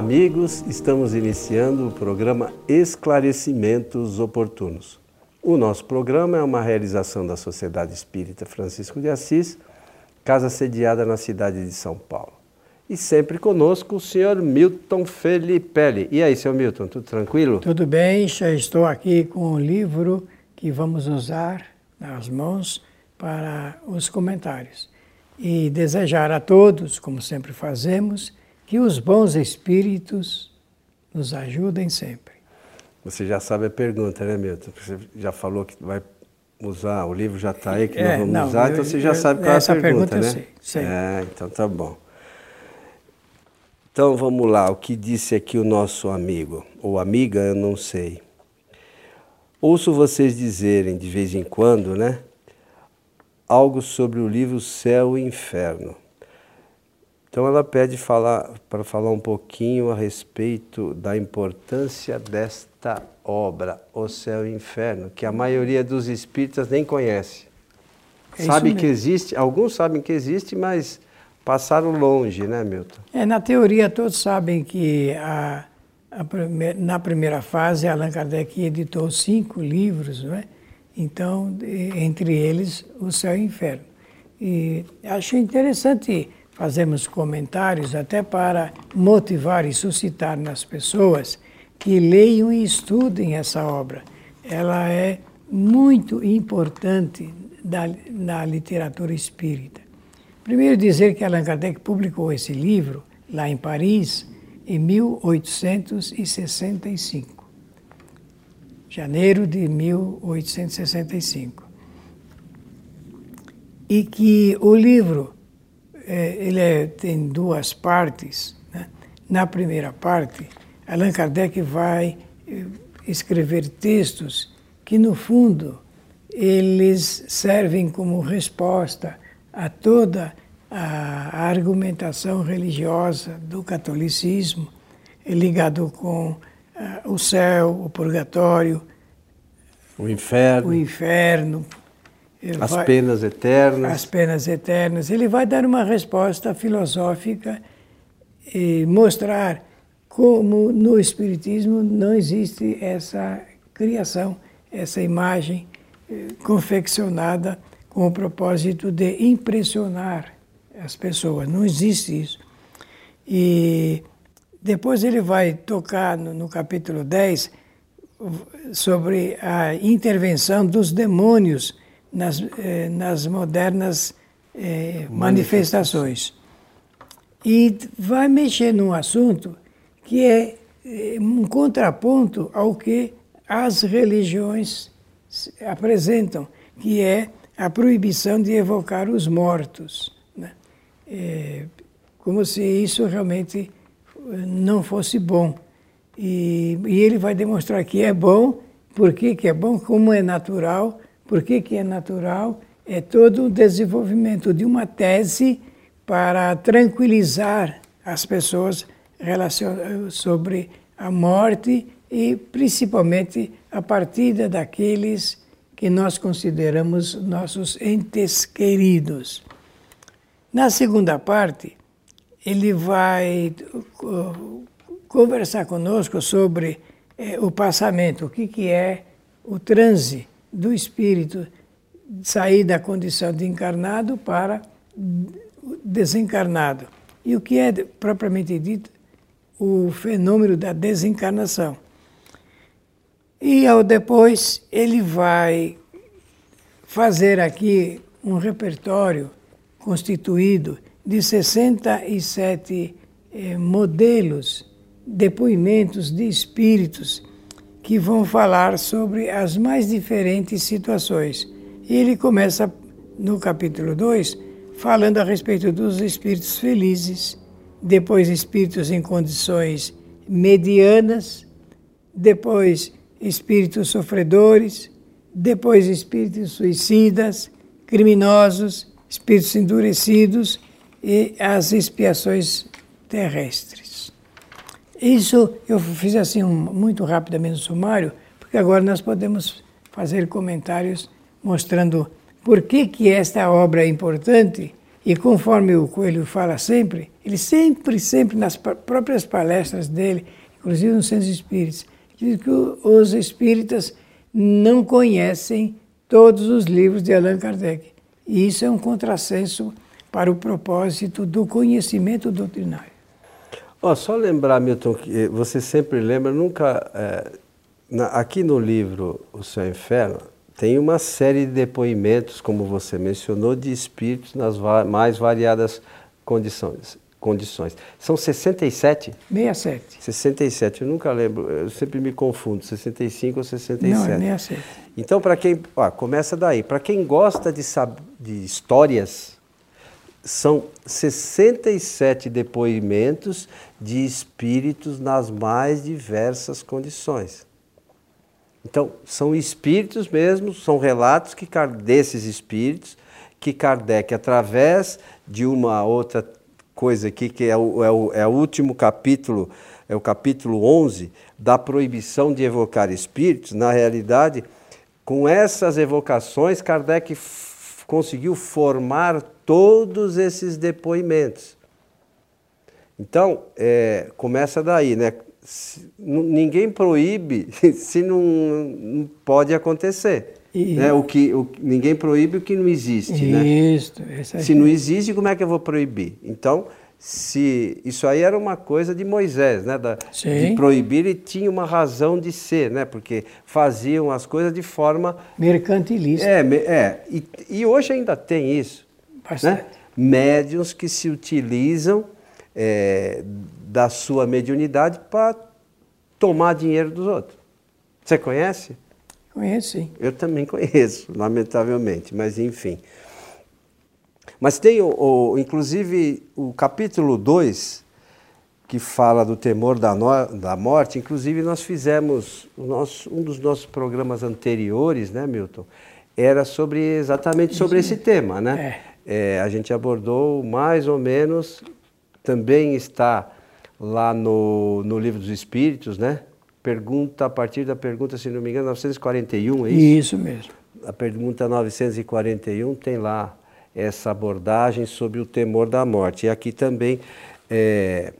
amigos, estamos iniciando o programa Esclarecimentos Oportunos. O nosso programa é uma realização da Sociedade Espírita Francisco de Assis, casa sediada na cidade de São Paulo. E sempre conosco o senhor Milton Felipe. E aí, senhor Milton, tudo tranquilo? Tudo bem, já estou aqui com o livro que vamos usar nas mãos para os comentários. E desejar a todos, como sempre fazemos, que os bons espíritos nos ajudem sempre. Você já sabe a pergunta, né, Milton? Você já falou que vai usar, o livro já está aí, que é, nós vamos não, usar, eu, então você já sabe qual é a pergunta, pergunta né? Eu sei, sei. É, então tá bom. Então vamos lá, o que disse aqui o nosso amigo, ou amiga, eu não sei. Ouço vocês dizerem de vez em quando, né? Algo sobre o livro Céu e Inferno. Então ela pede falar, para falar um pouquinho a respeito da importância desta obra, O Céu e o Inferno, que a maioria dos espíritas nem conhece. É Sabe que existe, alguns sabem que existe, mas passaram longe, né, Milton? É, na teoria todos sabem que a, a na primeira fase Allan Kardec editou cinco livros, não é? Então, entre eles, O Céu e o Inferno. E acho interessante fazemos comentários até para motivar e suscitar nas pessoas que leiam e estudem essa obra. Ela é muito importante da, na literatura espírita. Primeiro dizer que Allan Kardec publicou esse livro lá em Paris em 1865. Janeiro de 1865. E que o livro é, ele é, tem duas partes. Né? Na primeira parte, Allan Kardec vai é, escrever textos que, no fundo, eles servem como resposta a toda a argumentação religiosa do catolicismo, ligado com uh, o céu, o purgatório, o inferno, o inferno as vai, penas eternas. As penas eternas. Ele vai dar uma resposta filosófica e mostrar como no Espiritismo não existe essa criação, essa imagem eh, confeccionada com o propósito de impressionar as pessoas. Não existe isso. E depois ele vai tocar no, no capítulo 10 sobre a intervenção dos demônios nas, eh, nas modernas eh, manifestações. E vai mexer num assunto que é eh, um contraponto ao que as religiões apresentam, que é a proibição de evocar os mortos. Né? É, como se isso realmente não fosse bom. E, e, ele vai demonstrar que é bom, por que é bom, como é natural, por que, é natural? É todo o desenvolvimento de uma tese para tranquilizar as pessoas sobre a morte e principalmente a partida daqueles que nós consideramos nossos entes queridos. Na segunda parte, ele vai conversar conosco sobre eh, o passamento, o que, que é o transe do espírito sair da condição de encarnado para desencarnado. E o que é, propriamente dito, o fenômeno da desencarnação. E ao depois ele vai fazer aqui um repertório constituído de 67 eh, modelos, depoimentos de espíritos que vão falar sobre as mais diferentes situações. E ele começa no capítulo 2 falando a respeito dos espíritos felizes, depois espíritos em condições medianas, depois espíritos sofredores, depois espíritos suicidas, criminosos, espíritos endurecidos e as expiações terrestres. Isso eu fiz assim um, muito rapidamente um sumário, porque agora nós podemos fazer comentários mostrando por que, que esta obra é importante e conforme o Coelho fala sempre, Ele sempre, sempre, nas próprias palestras dele, inclusive nos Centros Espíritos, diz que os espíritas não conhecem todos os livros de Allan Kardec. E isso é um contrassenso para o propósito do conhecimento doutrinário. Oh, só lembrar, Milton, que você sempre lembra, nunca. É, na, aqui no livro O o Inferno, tem uma série de depoimentos, como você mencionou, de espíritos nas va mais variadas condições. condições. São 67? 67. 67, eu nunca lembro, eu sempre me confundo, 65 ou 67. Não, é 67. Então, para quem. Ó, começa daí. Para quem gosta de, de histórias, são 67 depoimentos de espíritos nas mais diversas condições. Então, são espíritos mesmo, são relatos que, desses espíritos que Kardec, através de uma outra coisa aqui, que é o, é o, é o último capítulo, é o capítulo 11, da proibição de evocar espíritos, na realidade, com essas evocações, Kardec conseguiu formar todos esses depoimentos. Então, é, começa daí, né? ninguém proíbe se não, não pode acontecer. E, né? o que, o, ninguém proíbe o que não existe. Né? Isso, né? Se não existe, como é que eu vou proibir? Então, se isso aí era uma coisa de Moisés, né? Da, de proibir e tinha uma razão de ser, né? Porque faziam as coisas de forma mercantilista. É, é e, e hoje ainda tem isso. Bastante. Né? Médiuns que se utilizam é, da sua mediunidade para tomar dinheiro dos outros. Você conhece? Conheço, sim. Eu também conheço, lamentavelmente, mas enfim. Mas tem, o, o inclusive, o capítulo 2, que fala do temor da, no, da morte, inclusive nós fizemos, nosso, um dos nossos programas anteriores, né, Milton, era sobre exatamente sobre esse tema, né? É. É, a gente abordou mais ou menos, também está lá no, no Livro dos Espíritos, né? Pergunta, a partir da pergunta, se não me engano, 941, é isso? Isso mesmo. A pergunta 941 tem lá essa abordagem sobre o temor da morte. E aqui também é,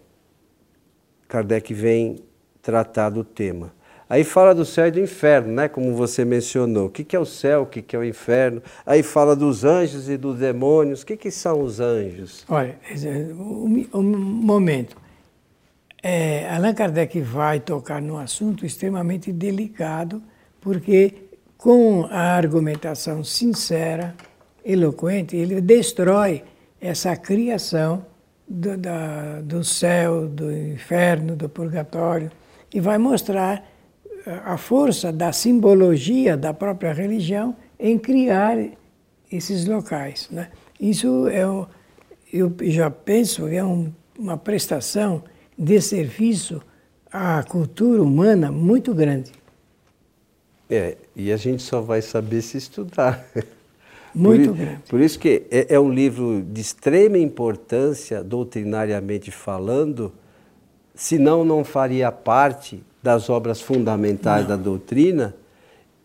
Kardec vem tratar do tema. Aí fala do céu e do inferno, né? como você mencionou. O que é o céu, o que é o inferno? Aí fala dos anjos e dos demônios. O que, são os anjos? Olha, um momento. É, Allan Kardec vai tocar num assunto extremamente delicado, porque com a argumentação sincera, eloquente, ele destrói essa criação do, da, do céu, do inferno, do purgatório, e vai mostrar a força da simbologia da própria religião em criar esses locais. Né? Isso é, eu já penso, é um, uma prestação de serviço à cultura humana muito grande. É, e a gente só vai saber se estudar. Muito por, grande. Por isso que é, é, um livro de extrema importância, doutrinariamente falando, senão não faria parte das obras fundamentais não. da doutrina,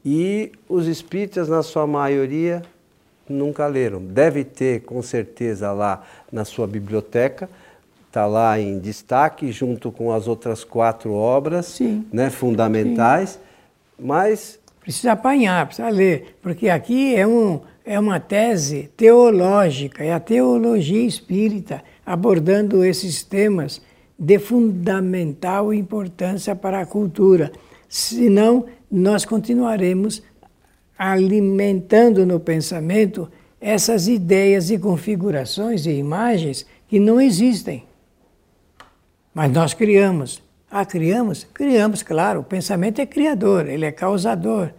e os espíritas, na sua maioria, nunca leram. Deve ter, com certeza, lá na sua biblioteca, está lá em destaque, junto com as outras quatro obras Sim. Né, fundamentais, Sim. mas... Precisa apanhar, precisa ler, porque aqui é, um, é uma tese teológica, é a teologia espírita, abordando esses temas de fundamental importância para a cultura. Senão, nós continuaremos alimentando no pensamento essas ideias e configurações e imagens que não existem. Mas nós criamos. Ah, criamos? Criamos, claro. O pensamento é criador, ele é causador.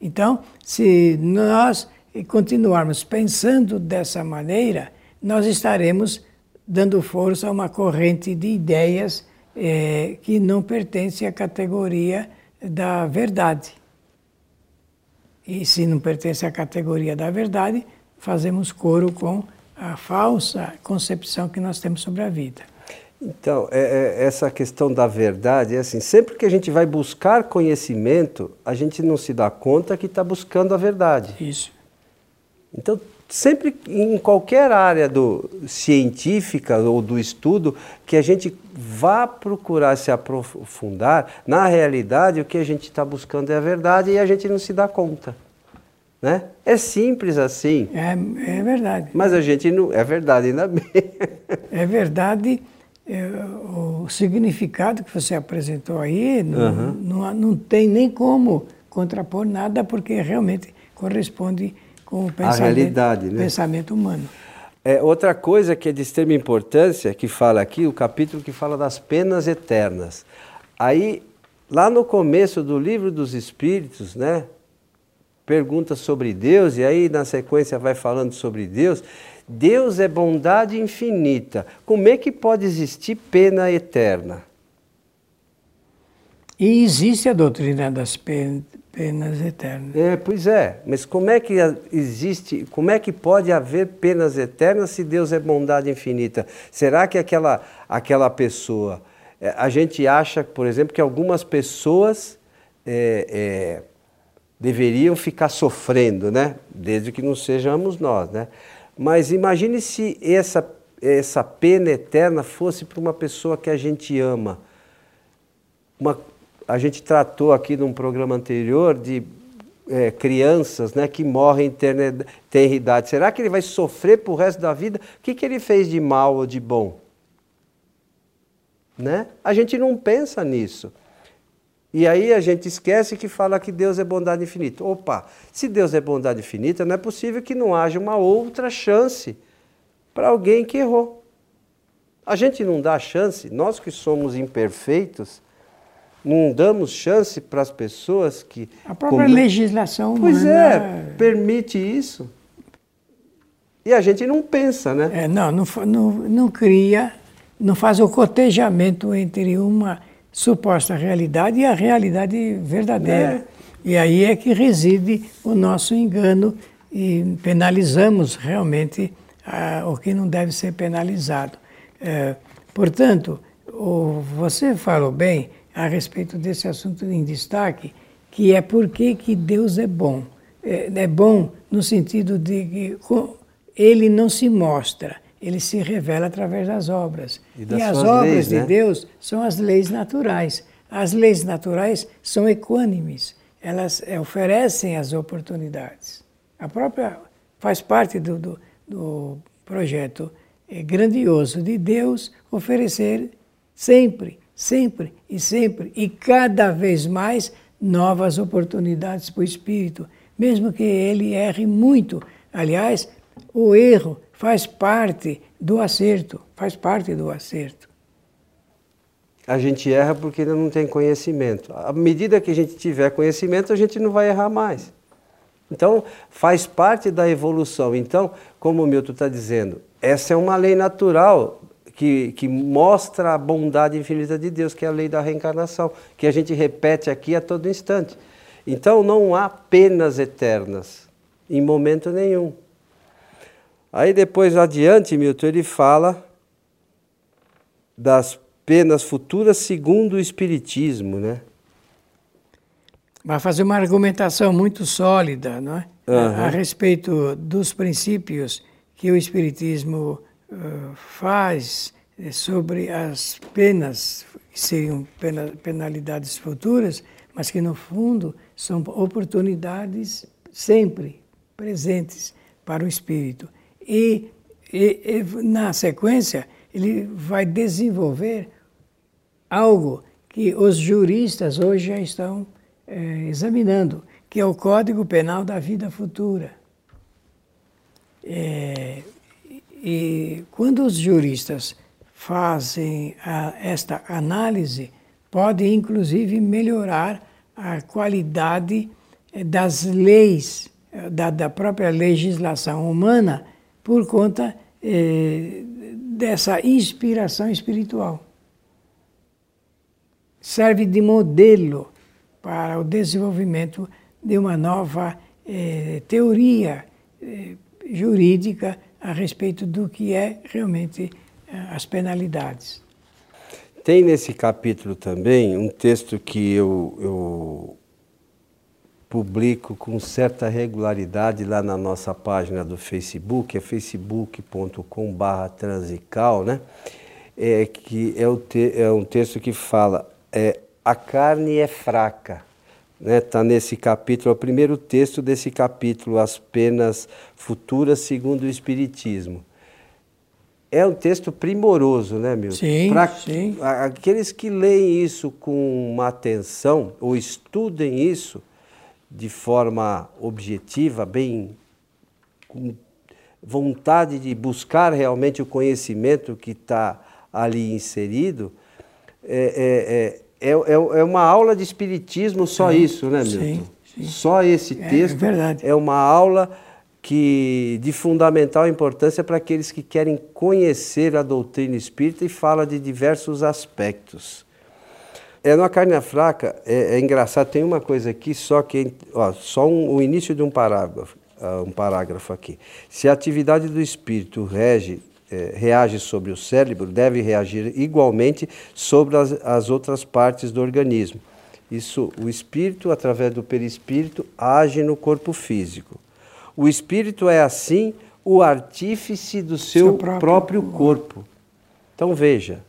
Então, se nós continuarmos pensando dessa maneira, nós estaremos dando força a uma corrente de ideias é, que não pertence à categoria da verdade. E se não pertence à categoria da verdade, fazemos coro com a falsa concepção que nós temos sobre a vida. Então, é, é, essa questão da verdade é assim: sempre que a gente vai buscar conhecimento, a gente não se dá conta que está buscando a verdade. Isso. Então, sempre em qualquer área do científica ou do estudo que a gente vá procurar se aprofundar, na realidade o que a gente está buscando é a verdade e a gente não se dá conta. Né? É simples assim. É, é verdade. Mas a gente não. É verdade, ainda bem. É verdade. É, o significado que você apresentou aí não, uhum. não, não tem nem como contrapor nada, porque realmente corresponde com o pensamento, a realidade, né? pensamento humano. É, outra coisa que é de extrema importância, que fala aqui, o capítulo que fala das penas eternas. Aí, lá no começo do livro dos Espíritos, né, pergunta sobre Deus, e aí na sequência vai falando sobre Deus. Deus é bondade infinita. Como é que pode existir pena eterna? E existe a doutrina das penas eternas. É, pois é, mas como é que existe, como é que pode haver penas eternas se Deus é bondade infinita? Será que aquela, aquela pessoa, é, a gente acha, por exemplo, que algumas pessoas é, é, deveriam ficar sofrendo, né? Desde que não sejamos nós, né? Mas imagine se essa, essa pena eterna fosse para uma pessoa que a gente ama. Uma, a gente tratou aqui num programa anterior de é, crianças né, que morrem em ter idade. Será que ele vai sofrer para o resto da vida? O que, que ele fez de mal ou de bom? Né? A gente não pensa nisso. E aí a gente esquece que fala que Deus é bondade infinita. Opa, se Deus é bondade infinita, não é possível que não haja uma outra chance para alguém que errou. A gente não dá chance, nós que somos imperfeitos, não damos chance para as pessoas que. A própria como... legislação. Pois é, permite isso. E a gente não pensa, né? É, não, não, não, não cria, não faz o cotejamento entre uma suposta realidade e a realidade verdadeira. É. E aí é que reside o nosso engano e penalizamos realmente ah, o que não deve ser penalizado. É, portanto, o, você falou bem, a respeito desse assunto em destaque, que é por que Deus é bom. É, é bom no sentido de que ele não se mostra, ele se revela através das obras. E, das e as obras leis, de né? Deus são as leis naturais. As leis naturais são equânimes, elas oferecem as oportunidades. A própria faz parte do, do, do projeto é, grandioso de Deus oferecer sempre sempre e sempre, e cada vez mais novas oportunidades para o espírito, mesmo que ele erre muito. Aliás, o erro faz parte do acerto, faz parte do acerto. A gente erra porque ainda não tem conhecimento. À medida que a gente tiver conhecimento, a gente não vai errar mais. Então, faz parte da evolução. Então, como o Milton está dizendo, essa é uma lei natural que, que mostra a bondade infinita de Deus, que é a lei da reencarnação, que a gente repete aqui a todo instante. Então não há penas eternas, em momento nenhum. Aí depois adiante, Milton, ele fala das penas futuras segundo o Espiritismo, né? Vai fazer uma argumentação muito sólida, não é? Uhum. A, a respeito dos princípios que o Espiritismo eh, faz eh, sobre as penas, que seriam penalidades futuras, mas que no fundo são oportunidades sempre presentes para o espírito. E, e, e na sequência, ele vai desenvolver algo que os juristas hoje já estão é, examinando, que é o Código Penal da Vida Futura. É, e quando os juristas fazem a, esta análise, pode inclusive melhorar a qualidade eh, das leis, eh, da, da própria legislação humana, por conta eh, dessa inspiração espiritual. Serve de modelo para o desenvolvimento de uma nova eh, teoria eh, jurídica a respeito do que é realmente eh, as penalidades. Tem nesse capítulo também um texto que eu, eu publico com certa regularidade lá na nossa página do Facebook, é facebook.com.br transical, né? É, que é, te, é um texto que fala é, a carne é fraca. Está né? Tá nesse capítulo, é o primeiro texto desse capítulo, As Penas Futuras segundo o Espiritismo. É um texto primoroso, né, Milton? Sim, pra, sim. Aqueles que leem isso com uma atenção, ou estudem isso, de forma objetiva, bem com vontade de buscar realmente o conhecimento que está ali inserido, é, é, é, é, é uma aula de espiritismo só isso, né, Milton? Sim, sim. Só esse texto é, é uma aula que de fundamental importância para aqueles que querem conhecer a doutrina espírita e fala de diversos aspectos. É, na carne fraca, é, é, engraçado, tem uma coisa aqui, só que ó, só um, o início de um parágrafo, uh, um parágrafo aqui. Se a atividade do espírito rege, é, reage sobre o cérebro, deve reagir igualmente sobre as, as outras partes do organismo. Isso, o espírito, através do perispírito, age no corpo físico. O espírito é, assim, o artífice do seu, seu próprio, próprio corpo. Então veja,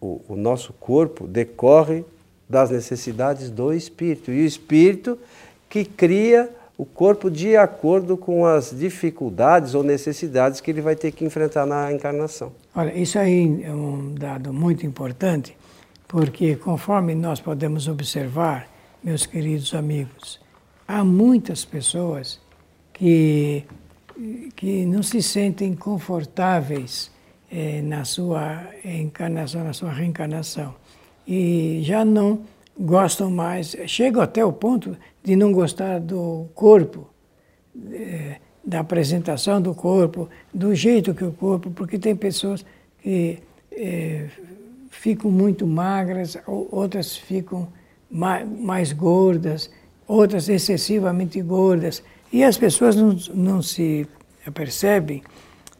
o, o nosso corpo decorre das necessidades do espírito. E o espírito que cria o corpo de acordo com as dificuldades ou necessidades que ele vai ter que enfrentar na encarnação. Olha, isso aí é um dado muito importante, porque conforme nós podemos observar, meus queridos amigos, há muitas pessoas que, que não se sentem confortáveis é, na sua encarnação, na sua reencarnação. E já não gostam mais, chegam até o ponto de não gostar do corpo, é, da apresentação do corpo, do jeito que o corpo, porque tem pessoas que é, ficam muito magras, outras ficam mais, mais gordas, outras excessivamente gordas. E as pessoas não, não se percebem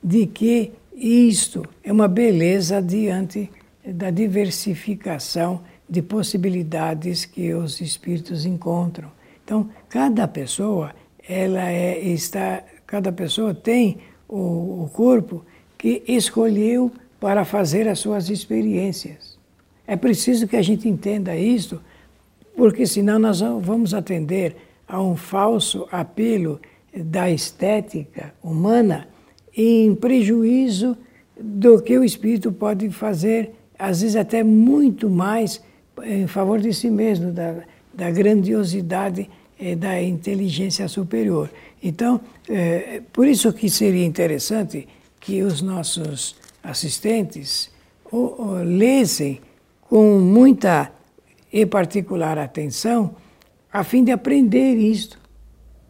de que isto é uma beleza diante da diversificação de possibilidades que os espíritos encontram. Então, cada pessoa, ela é, está, cada pessoa tem o, o corpo que escolheu para fazer as suas experiências. É preciso que a gente entenda isso, porque senão nós vamos atender a um falso apelo da estética humana em prejuízo do que o espírito pode fazer, às vezes até muito mais em favor de si mesmo, da, da grandiosidade eh, da inteligência superior. Então, eh, por isso que seria interessante que os nossos assistentes o, o, lessem com muita e particular atenção, a fim de aprender isto,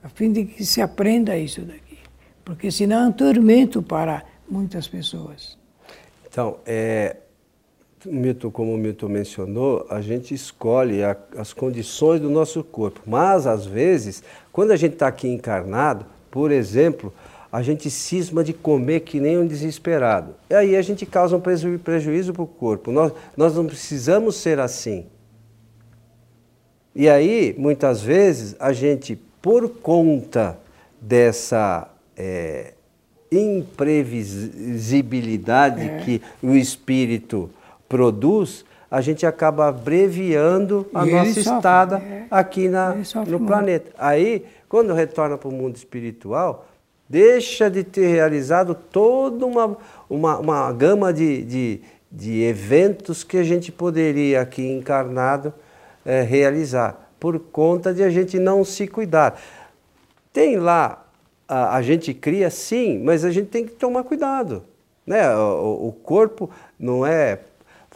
a fim de que se aprenda isso daqui porque senão é um tormento para muitas pessoas. Então, é, Milton, como o Milton mencionou, a gente escolhe a, as condições do nosso corpo, mas às vezes, quando a gente está aqui encarnado, por exemplo, a gente cisma de comer que nem um desesperado. E aí a gente causa um preju prejuízo para o corpo. Nós, nós não precisamos ser assim. E aí, muitas vezes, a gente, por conta dessa é, imprevisibilidade é. que o espírito produz, a gente acaba abreviando a e nossa estada é. aqui na, no planeta. Aí, quando retorna para o mundo espiritual, deixa de ter realizado toda uma, uma, uma gama de, de, de eventos que a gente poderia aqui encarnado é, realizar, por conta de a gente não se cuidar. Tem lá a, a gente cria sim, mas a gente tem que tomar cuidado. Né? O, o corpo não é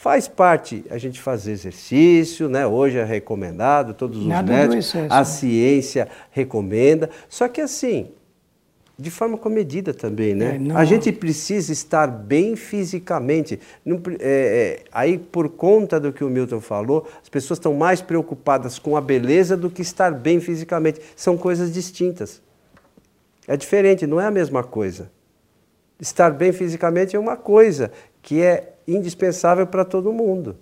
faz parte a gente fazer exercício, né? Hoje é recomendado, todos os Nada médicos, a né? ciência recomenda. Só que assim, de forma comedida também, né? É, a gente precisa estar bem fisicamente. Não, é, é, aí, por conta do que o Milton falou, as pessoas estão mais preocupadas com a beleza do que estar bem fisicamente. São coisas distintas. É diferente, não é a mesma coisa. Estar bem fisicamente é uma coisa que é indispensável para todo mundo.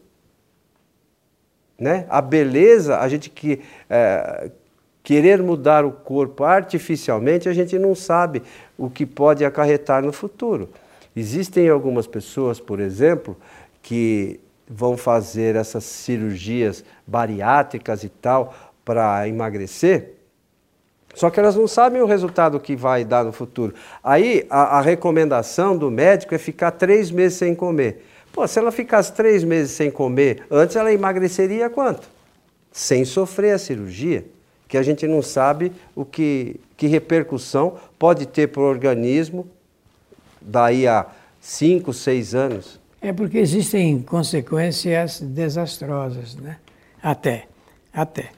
Né? A beleza, a gente que é, querer mudar o corpo artificialmente, a gente não sabe o que pode acarretar no futuro. Existem algumas pessoas, por exemplo, que vão fazer essas cirurgias bariátricas e tal para emagrecer, só que elas não sabem o resultado que vai dar no futuro. Aí a, a, recomendação do médico é ficar três meses sem comer. Pô, se ela ficasse três meses sem comer, antes ela emagreceria quanto? Sem sofrer a cirurgia, que a gente não sabe o que, que repercussão pode ter para o organismo daí a cinco, seis anos. É porque existem consequências desastrosas, né? Até, até.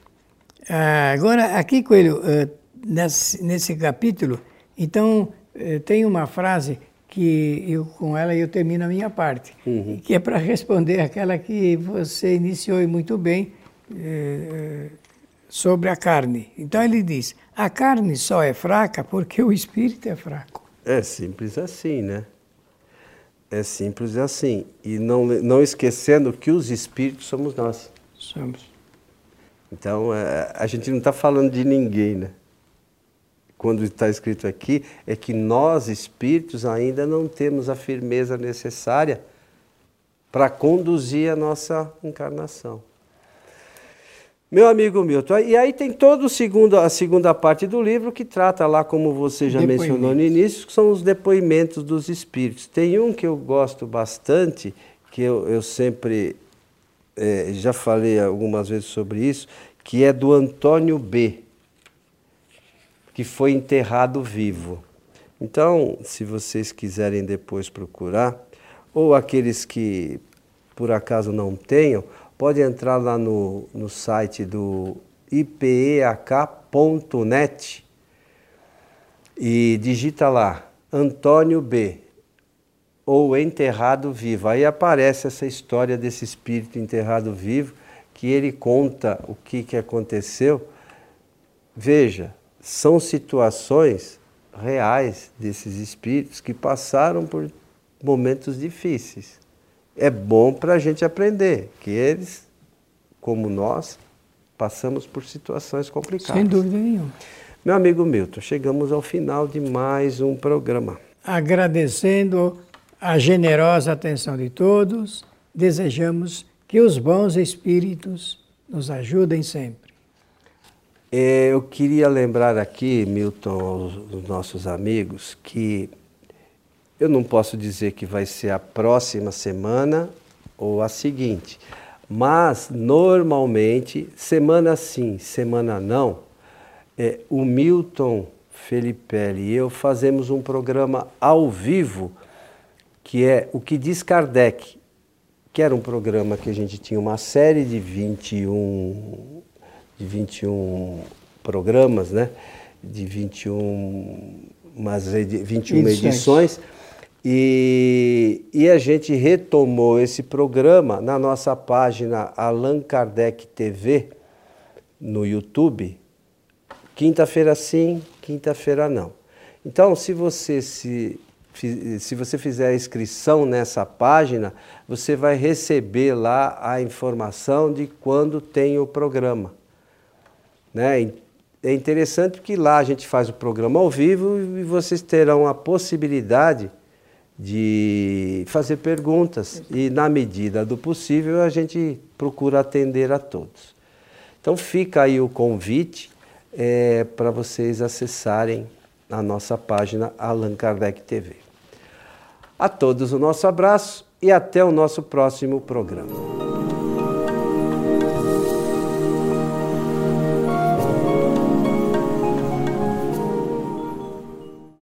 Ah, agora, aqui, Coelho, ah, nesse, nesse capítulo, então, eh, tem uma frase que eu, com ela eu termino a minha parte, uhum. que é para responder aquela que você iniciou muito bem eh, sobre a carne. Então ele diz: a carne só é fraca porque o espírito é fraco. É simples assim, né? É simples assim. E não, não esquecendo que os espíritos somos nós. Somos. Então, é, a gente não está falando de ninguém, né? Quando está escrito aqui, é que nós, espíritos, ainda não temos a firmeza necessária para conduzir a nossa encarnação. Meu amigo Milton, e aí tem toda a segunda parte do livro que trata lá, como você já mencionou no início, que são os depoimentos dos espíritos. Tem um que eu gosto bastante, que eu, eu sempre é, já falei algumas vezes sobre isso, que é do Antônio B., que foi enterrado vivo. Então, se vocês quiserem depois procurar, ou aqueles que por acaso não tenham, pode entrar lá no, no site do ipeak.net e digita lá Antônio B ou enterrado vivo. Aí aparece essa história desse espírito enterrado vivo que ele conta o que, que aconteceu. Veja, são situações reais desses espíritos que passaram por momentos difíceis é bom para a gente aprender que eles, como nós, passamos por situações complicadas. Sem dúvida nenhuma. Meu amigo Milton, chegamos ao final de mais um programa. Agradecendo a generosa atenção de todos, desejamos que os bons espíritos nos ajudem sempre. É, eu queria lembrar aqui, Milton, aos nossos amigos, que eu não posso dizer que vai ser a próxima semana ou a seguinte, mas normalmente, semana sim, semana não, é, o Milton Felipelli e eu fazemos um programa ao vivo que é o que diz Kardec, que era um programa que a gente tinha uma série de 21, de 21 programas, né? De 21, umas 21 edições. edições e, e, a gente retomou esse programa na nossa página Allan Kardec TV no YouTube, quinta-feira sim, quinta-feira não. Então, se você se, se você fizer a inscrição nessa página, você vai receber lá a informação de quando tem o programa. Né? É interessante que lá a gente faz o programa ao vivo e vocês terão a possibilidade de fazer perguntas e, na medida do possível, a gente procura atender a todos. Então, fica aí o convite é, para vocês acessarem a nossa página Allan Kardec TV. A todos o nosso abraço e até o nosso próximo programa.